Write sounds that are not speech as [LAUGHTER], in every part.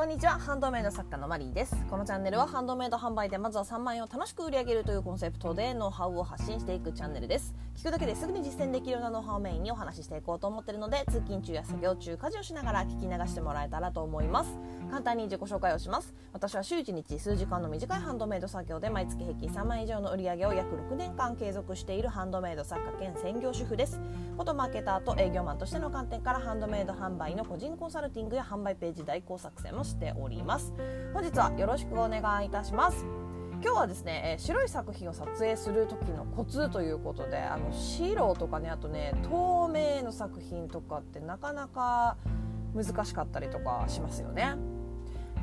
こんにちは。ハンドメイド作家のマリーです。このチャンネルはハンドメイド販売でまずは3万円を楽しく売り上げるというコンセプトでノウハウを発信していくチャンネルです。聞くだけですぐに実践できるようなノウハウをメインにお話ししていこうと思っているので通勤中や作業中家事をしながら聞き流してもらえたらと思います。簡単に自己紹介をします。私は週1日数時間の短いハンドメイド作業で毎月平均3万円以上の売り上げを約6年間継続しているハンドメイド作家兼専業主婦です。フォトマーケターと営業マンとしての観点からハンドメイド販売の個人コンサルティングや販売ページ代行作成もしております。本日はよろしくお願いいたします。今日はですね、え白い作品を撮影する時のコツということであの白とかねあとね透明の作品とかってなかなか難しかったりとかしますよね。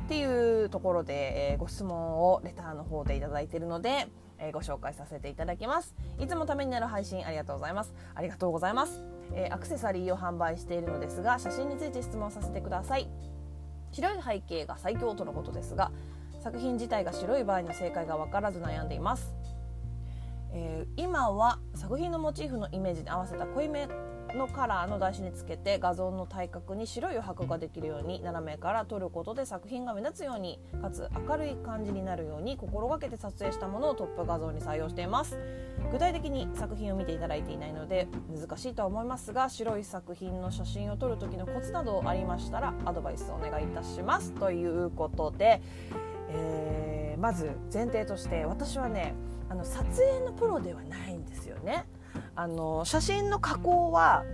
っていうところで、えー、ご質問をレターの方でいただいているので、えー、ご紹介させていただきます。いつもためになる配信ありがとうございます。ありがとうございます、えー、アクセサリーを販売しているのですが写真について質問させてください。白い背景が最強とのことですが作品自体が白い場合の正解が分からず悩んでいます、えー、今は作品のモチーフのイメージに合わせた濃いめのカラーの台紙につけて画像の対角に白い余白ができるように斜めから撮ることで作品が目立つようにかつ明るい感じになるように心がけて撮影したものをトップ画像に採用しています。具体的に作品を見ていただいていないので難しいとは思いますが白い作品の写真を撮る時のコツなどありましたらアドバイスお願いいたします。ということでえー、まず前提として私はねあの撮影のプロではないんですよね。あの写真の加工は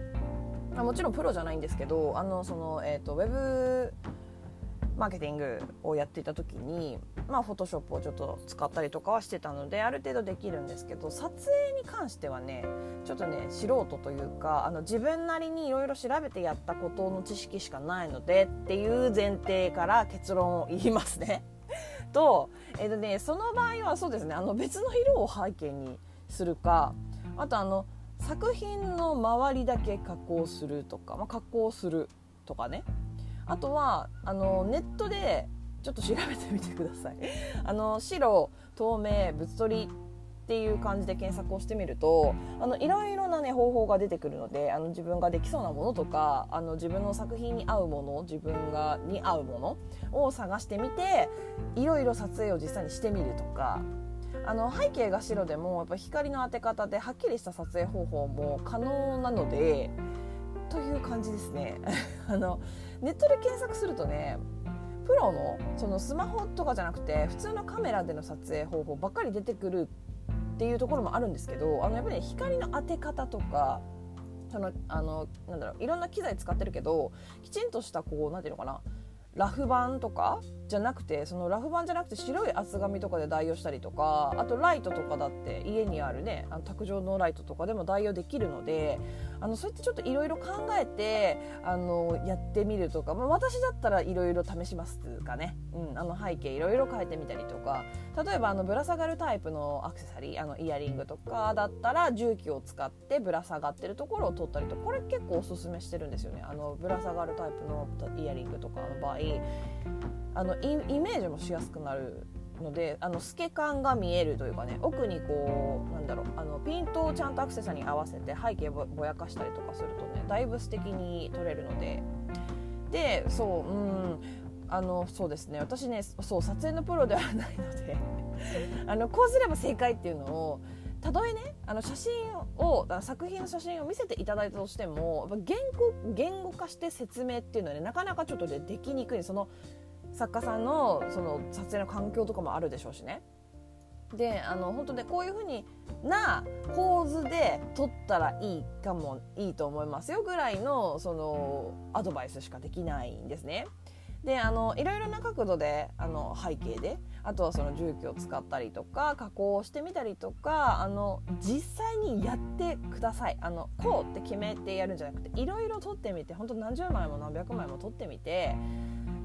もちろんプロじゃないんですけどあのその、えーと、ウェブマーケティングをやっていた時にまあフォトショップをちょっと使ったりとかはしてたのである程度できるんですけど撮影に関してはねちょっとね素人というかあの自分なりにいろいろ調べてやったことの知識しかないのでっていう前提から結論を言いますね。と,、えーとね、その場合はそうですねあの別の色を背景にするかあとあの作品の周りだけ加工するとか、まあ、加工するとかね。あとはあのネットでちょっと調べてみてください。あの白透明物取りっていう感じで検索をしてみるとあのいろいろな、ね、方法が出てくるのであの自分ができそうなものとかあの自分の作品に合うもの自分がに合うものを探してみていろいろ撮影を実際にしてみるとかあの背景が白でもやっぱ光の当て方ではっきりした撮影方法も可能なのでという感じですね。[LAUGHS] あのネットで検索するとねプロのそのスマホとかじゃなくて普通のカメラでの撮影方法ばっかり出てくるっていうところもあるんですけどあのやっぱり、ね、光の当て方とかそのあのなんだろういろんな機材使ってるけどきちんとしたこうなんていうのかなラフ板とかじゃなくてそのラフ板じゃなくて白い厚紙とかで代用したりとかあとライトとかだって家にあるねあの卓上のライトとかでも代用できるのであのそうやってちょっといろいろ考えてあのやってみるとか、まあ、私だったらいろいろ試しますかね、うん、あの背景いろいろ変えてみたりとか。例えばあのぶら下がるタイプのアクセサリーあのイヤリングとかだったら重機を使ってぶら下がってるところを撮ったりとこれ結構おすすめしてるんですよね。あのぶら下がるタイプのイヤリングとかの場合あのイメージもしやすくなるのであの透け感が見えるというかね奥にこうなんだろうあのピントをちゃんとアクセサリーに合わせて背景ぼぼやかしたりとかするとねだいぶ素敵に撮れるので。でそううんあのそうですね私ねそう撮影のプロではないのであのこうすれば正解っていうのをたとえねあの写真を作品の写真を見せていただいたとしても言語言語化して説明っていうのはねなかなかちょっとでできにくい。その作家さんのその撮影の環境とかもあるでしょうしね。であの本当ねこういうふうにな構図で撮ったらいいかもいいと思いますよぐらいのそのアドバイスしかできないんですね。であのいろいろな角度であの背景であとはその重機を使ったりとか加工をしてみたりとかあの実際にやってくださいあのこうって決めてやるんじゃなくていろいろ撮ってみて本当何十枚も何百枚も撮ってみて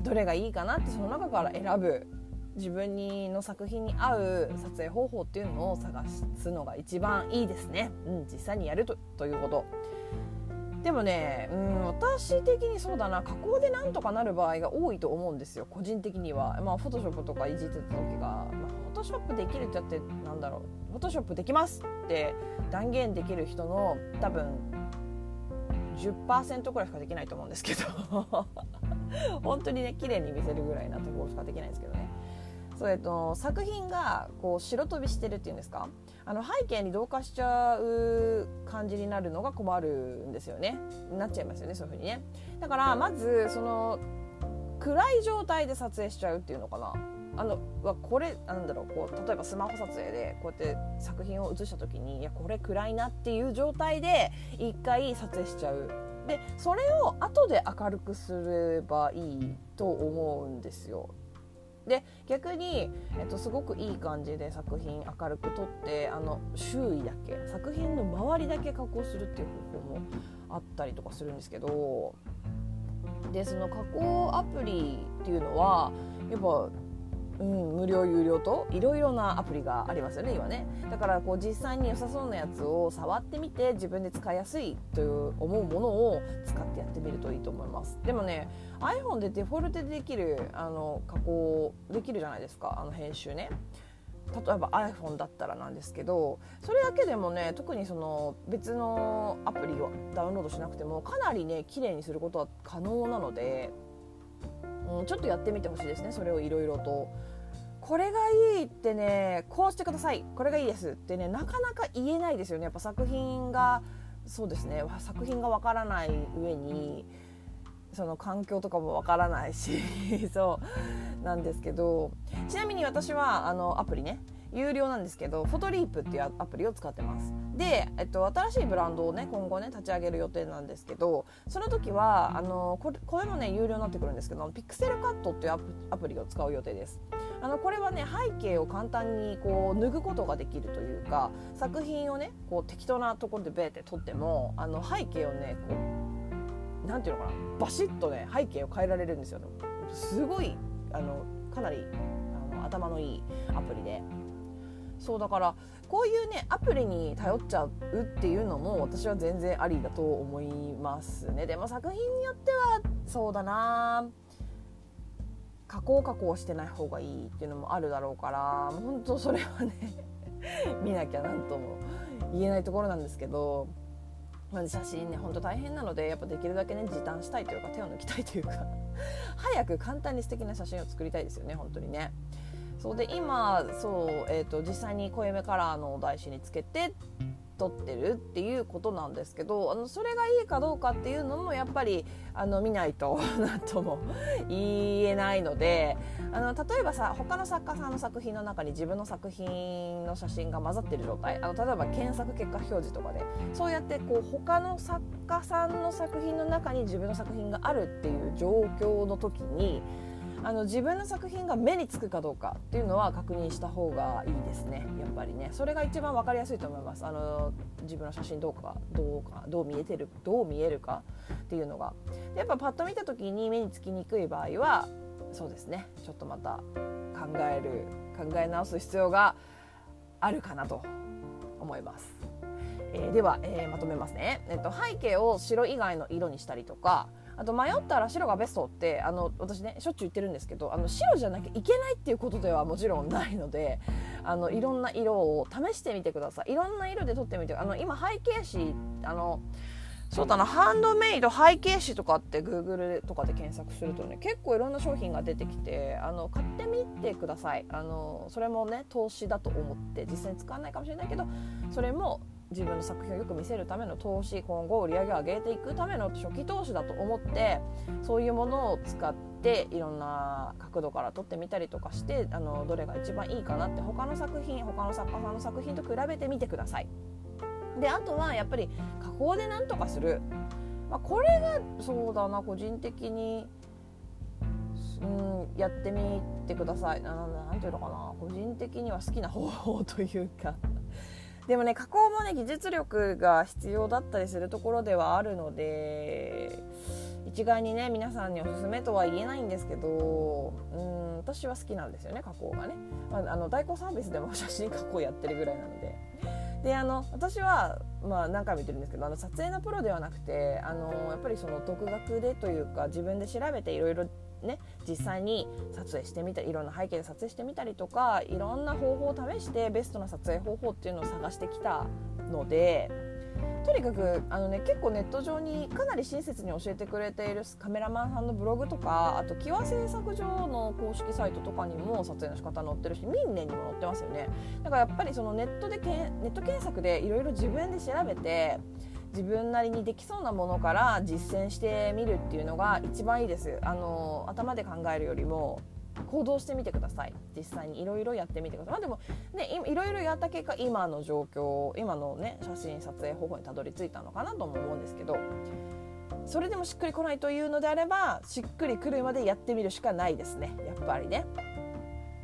どれがいいかなってその中から選ぶ自分にの作品に合う撮影方法っていうのを探すのが一番いいですね、うん、実際にやるとということ。でもね、うん、私的にそうだな。加工でなんとかなる場合が多いと思うんですよ。個人的には。まあフォトショップとかいじってた時が、まあ、フォトショップできるってやってなんだろう。フォトショップできますって断言できる人の多分10%くらいしかできないと思うんですけど。[LAUGHS] 本当にね綺麗に見せるぐらいなところしかできないんですけどね。そうえっと、作品がこう白飛びしてるっていうんですか？あの背景に同化しちゃう感じになるのが困るんですよね。なっちゃいますよねそういう風にね。だからまずその暗い状態で撮影しちゃうっていうのかな。あのこれなんだろうこう例えばスマホ撮影でこうやって作品を写した時にいやこれ暗いなっていう状態で一回撮影しちゃう。でそれを後で明るくすればいいと思うんですよ。で逆に、えっと、すごくいい感じで作品明るく撮ってあの周囲だけ作品の周りだけ加工するっていう方法もあったりとかするんですけどでその加工アプリっていうのはやっぱうん、無料有料といろいろなアプリがありますよね今ね。だからこう実際に良さそうなやつを触ってみて自分で使いやすいという思うものを使ってやってみるといいと思います。でもね iPhone でデフォルトでできるあの加工できるじゃないですかあの編集ね。例えば iPhone だったらなんですけどそれだけでもね特にその別のアプリをダウンロードしなくてもかなりね綺麗にすることは可能なので、うん、ちょっとやってみてほしいですねそれをいろいろと。これがいいってねこうしてくださいこれがいいですってねなかなか言えないですよねやっぱ作品がそうですね作品がわからない上にその環境とかもわからないし [LAUGHS] そうなんですけどちなみに私はあのアプリね有料なんですけどフォトリープっていうアプリを使ってます。で、えっと、新しいブランドをね今後ね立ち上げる予定なんですけどその時はあのこれこれもね有料になってくるんですけどピクセルカットっていうアプリを使う予定です。あのこれはね背景を簡単にこう脱ぐことができるというか作品をねこう適当なところでベーって撮ってもあの背景をねこうなんていうのかなバシッとね背景を変えられるんですよ。すごいあのかなりあの頭のいいアプリでそうだからこういうねアプリに頼っちゃうっていうのも私は全然ありだと思いますねでも作品によってはそうだな加工加工してない方がいいっていうのもあるだろうから本当それはね [LAUGHS] 見なきゃなんとも言えないところなんですけど、まあ、写真ねほんと大変なのでやっぱできるだけね時短したいというか手を抜きたいというか早く簡単に素敵な写真を作りたいですよね本当にね。そうで今そう、えーと、実際に濃いめカラーの台紙につけて撮ってるっていうことなんですけどあのそれがいいかどうかっていうのもやっぱりあの見ないと何とも言えないのであの例えばさ他の作家さんの作品の中に自分の作品の写真が混ざってる状態あの例えば検索結果表示とかでそう。やってこう他の作家さんの作品の中に自分の作品があるっていう状況の時にあの自分の作品が目につくかどうかっていうのは確認した方がいいですねやっぱりね。それが一番分かりやすいと思います。あの自分の写真どうかどうかどう見えてるどう見えるかっていうのが。やっぱパッと見た時に目につきにくい場合はそうですね。ちょっとまた考える考え直す必要があるかなと思います。えー、では、えー、まとめますね、えっと、背景を白以外の色にしたりとかあと迷ったら白がベストってあの私ねしょっちゅう言ってるんですけどあの白じゃなきゃいけないっていうことではもちろんないのであのいろんな色を試してみてください。いろんな色で撮ってみてあの今背景紙あのそうだなハンドメイド背景紙とかって Google とかで検索するとね結構いろんな商品が出てきてあの買ってみてください。あのそれもね投資だと思って実際に使わないかもしれないけどそれも自分の作品をよく見せるための投資今後売り上げを上げていくための初期投資だと思ってそういうものを使っていろんな角度から撮ってみたりとかしてあのどれが一番いいかなって他の作品他の作家さんの作品と比べてみてください。であとはやっぱり加工で何とかする、まあ、これがそうだな個人的にうん、やってみてくださいな。なんていうのかな個人的には好きな方法というかでもね加工もね技術力が必要だったりするところではあるので一概にね皆さんにおすすめとは言えないんですけどうん私は好きなんですよね加工がね、まあ、あの代行サービスでも写真加工やってるぐらいなので。であの私は、まあ、何回も言ってるんですけどあの撮影のプロではなくてあのやっぱりその独学でというか自分で調べていろいろね、実際に撮影してみたりいろんな背景で撮影してみたりとかいろんな方法を試してベストな撮影方法っていうのを探してきたのでとにかくあの、ね、結構ネット上にかなり親切に教えてくれているカメラマンさんのブログとかあとキワ製作所の公式サイトとかにも撮影の仕方載ってるしミンネにも載ってますよね。だからやっぱりそのネットでけネット検索でいろいろ自分で調べて自分なりにできそうなものから実践してみるっていうのが一番いいです。あの頭で考えるよりも。行動してみてください。実際にいろいろやってみてください、まあ、でもねいろいろやった結果今の状況今のね写真撮影方法にたどり着いたのかなとも思うんですけどそれでもしっくりこないというのであればしっくりくるまでやってみるしかないですね。やっぱりね。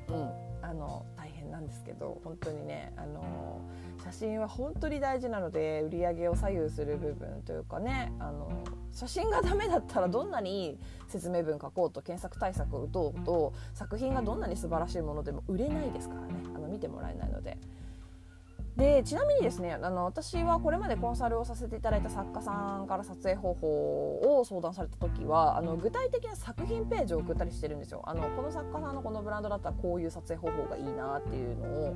うん。あの大変なんですけど本当にねあの写真は本当に大事なので売り上げを左右する部分というかねあの写真がダメだったらどんなにいい説明文書こうと検索対策を打とうと作品がどんなに素晴らしいものでも売れないですからねあの見てもらえないので。でちなみにですねあの私はこれまでコンサルをさせていただいた作家さんから撮影方法を相談された時はあの具体的な作品ページを送ったりしてるんですよ。あのこの作家さんのこのブランドだったらこういう撮影方法がいいなっていうのを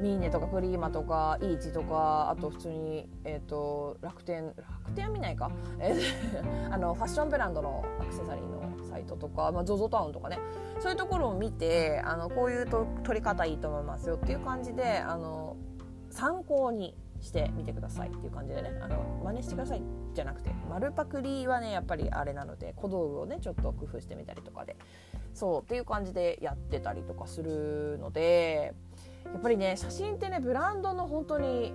ミーネとかクリーマとかイーチとかあと普通に、えーと、楽天楽天は見ないか、えー、あのファッションブランドのアクセサリーのサイトとか、まあ、ZOZO タウンとかね。そういうところを見てあのこういうと撮り方いいと思いますよっていう感じであの参考にしてみてくださいっていう感じでねあの真似してくださいじゃなくて丸パクリはねやっぱりあれなので小道具をねちょっと工夫してみたりとかでそうっていう感じでやってたりとかするのでやっぱりね写真ってねブランドの本当に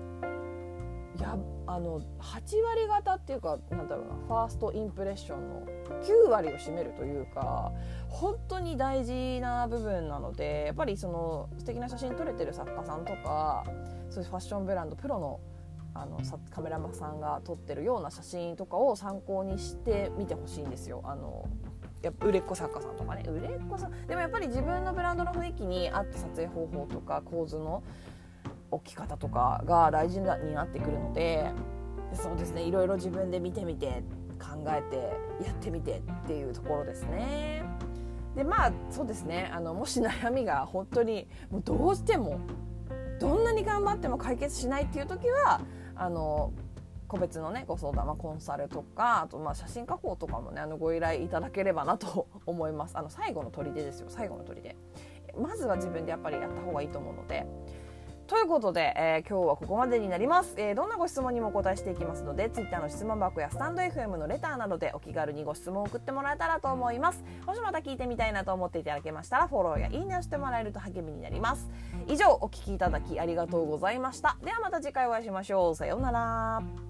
やあの8割方っていうかなんだろうなファーストインプレッションの9割を占めるというか本当に大事な部分なのでやっぱりその素敵な写真撮れてる作家さんとかそういうファッションブランドプロのあのカメラマンさんが撮ってるような写真とかを参考にしてみてほしいんですよ。あのやっぱ売れっ子作家さんとかね売れっ子さんでもやっぱり自分のブランドの雰囲気に合った撮影方法とか構図の置き方とかが大事になってくるのでそうですねいろいろ自分で見てみて考えてやってみてっていうところですね。でまあそうですねあのもし悩みが本当にもうどうしてもどんなに頑張っても解決しないっていう時はあの個別のねご相談、まあ、コンサルとかあとまあ写真加工とかもねあのご依頼いただければなと [LAUGHS] 思います。あの最後の砦ですよ。最後の砦。まずは自分でやっぱりやった方がいいと思うので。ということで、えー、今日はここまでになります、えー、どんなご質問にもお答えしていきますので Twitter の質問箱やスタンド FM のレターなどでお気軽にご質問を送ってもらえたらと思います。もしまた聞いてみたいなと思っていただけましたらフォローやいいねをしてもらえると励みになります。以上お聴きいただきありがとうございました。ではまた次回お会いしましょう。さようなら。